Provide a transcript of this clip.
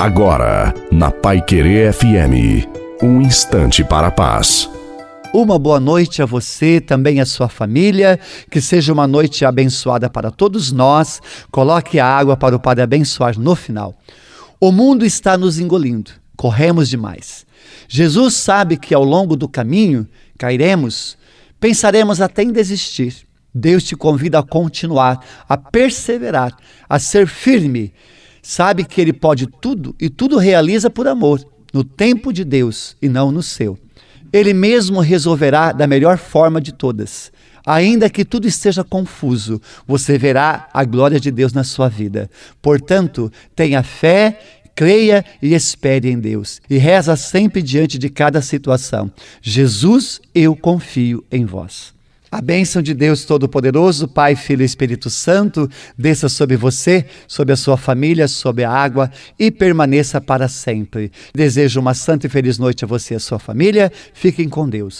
Agora, na Pai Querer FM, um instante para a paz. Uma boa noite a você, também a sua família. Que seja uma noite abençoada para todos nós. Coloque a água para o Padre abençoar no final. O mundo está nos engolindo, corremos demais. Jesus sabe que ao longo do caminho cairemos, pensaremos até em desistir. Deus te convida a continuar, a perseverar, a ser firme. Sabe que Ele pode tudo e tudo realiza por amor, no tempo de Deus e não no seu. Ele mesmo resolverá da melhor forma de todas. Ainda que tudo esteja confuso, você verá a glória de Deus na sua vida. Portanto, tenha fé creia e espere em Deus. E reza sempre diante de cada situação: Jesus, eu confio em vós. A bênção de Deus Todo-Poderoso, Pai, Filho e Espírito Santo, desça sobre você, sobre a sua família, sobre a água e permaneça para sempre. Desejo uma santa e feliz noite a você e a sua família. Fiquem com Deus.